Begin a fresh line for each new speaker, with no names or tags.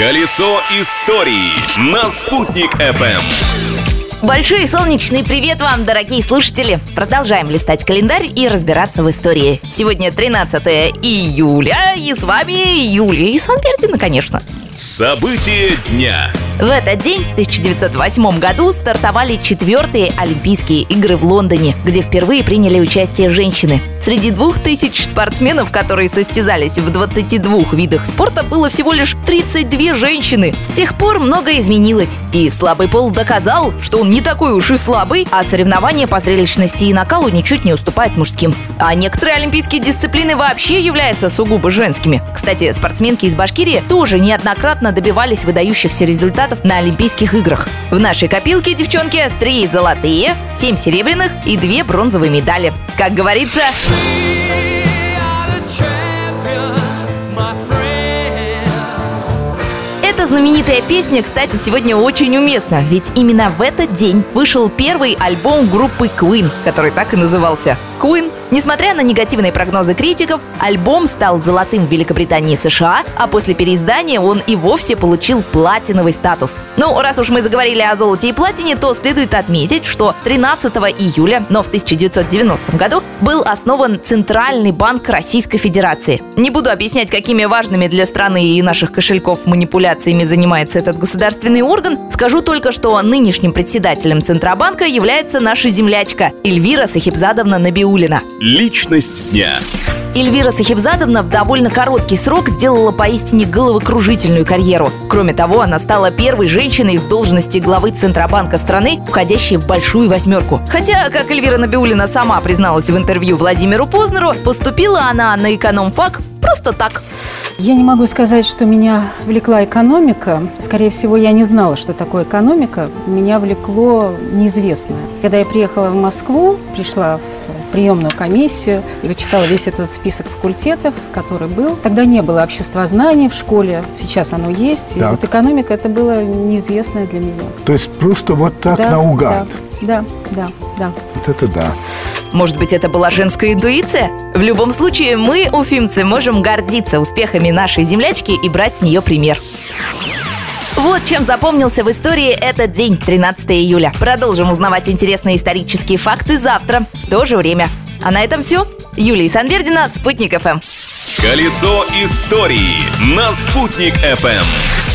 Колесо истории на «Спутник FM.
Большой солнечный привет вам, дорогие слушатели! Продолжаем листать календарь и разбираться в истории. Сегодня 13 июля, и с вами Юлия Исанбердина, конечно.
События дня.
В этот день, в 1908 году, стартовали четвертые Олимпийские игры в Лондоне, где впервые приняли участие женщины. Среди двух тысяч спортсменов, которые состязались в 22 видах спорта, было всего лишь 32 женщины. С тех пор многое изменилось. И слабый пол доказал, что он не такой уж и слабый, а соревнования по зрелищности и накалу ничуть не уступают мужским. А некоторые олимпийские дисциплины вообще являются сугубо женскими. Кстати, спортсменки из Башкирии тоже неоднократно добивались выдающихся результатов на Олимпийских играх. В нашей копилке, девчонки, три золотые, семь серебряных и две бронзовые медали. Как говорится, эта знаменитая песня, кстати, сегодня очень уместна, ведь именно в этот день вышел первый альбом группы Queen, который так и назывался Queen Несмотря на негативные прогнозы критиков, альбом стал золотым в Великобритании и США, а после переиздания он и вовсе получил платиновый статус. Ну, раз уж мы заговорили о золоте и платине, то следует отметить, что 13 июля, но в 1990 году, был основан Центральный банк Российской Федерации. Не буду объяснять, какими важными для страны и наших кошельков манипуляциями занимается этот государственный орган. Скажу только, что нынешним председателем Центробанка является наша землячка Эльвира Сахибзадовна Набиулина.
Личность дня.
Эльвира Сахибзадовна в довольно короткий срок сделала поистине головокружительную карьеру. Кроме того, она стала первой женщиной в должности главы Центробанка страны, входящей в большую восьмерку. Хотя, как Эльвира Набиулина сама призналась в интервью Владимиру Познеру, поступила она на экономфак просто так.
Я не могу сказать, что меня влекла экономика. Скорее всего, я не знала, что такое экономика. Меня влекло неизвестное. Когда я приехала в Москву, пришла в приемную комиссию и вычитала весь этот список факультетов, который был. Тогда не было обществознания в школе, сейчас оно есть. И вот экономика это было неизвестное для меня.
То есть просто вот так
да,
наугад?
Да, да, да, да.
Вот это да.
Может быть, это была женская интуиция? В любом случае, мы, уфимцы, можем гордиться успехами нашей землячки и брать с нее пример. Вот чем запомнился в истории этот день, 13 июля. Продолжим узнавать интересные исторические факты завтра, в то же время. А на этом все. Юлия Санвердина, Спутник ФМ.
Колесо истории на «Спутник FM.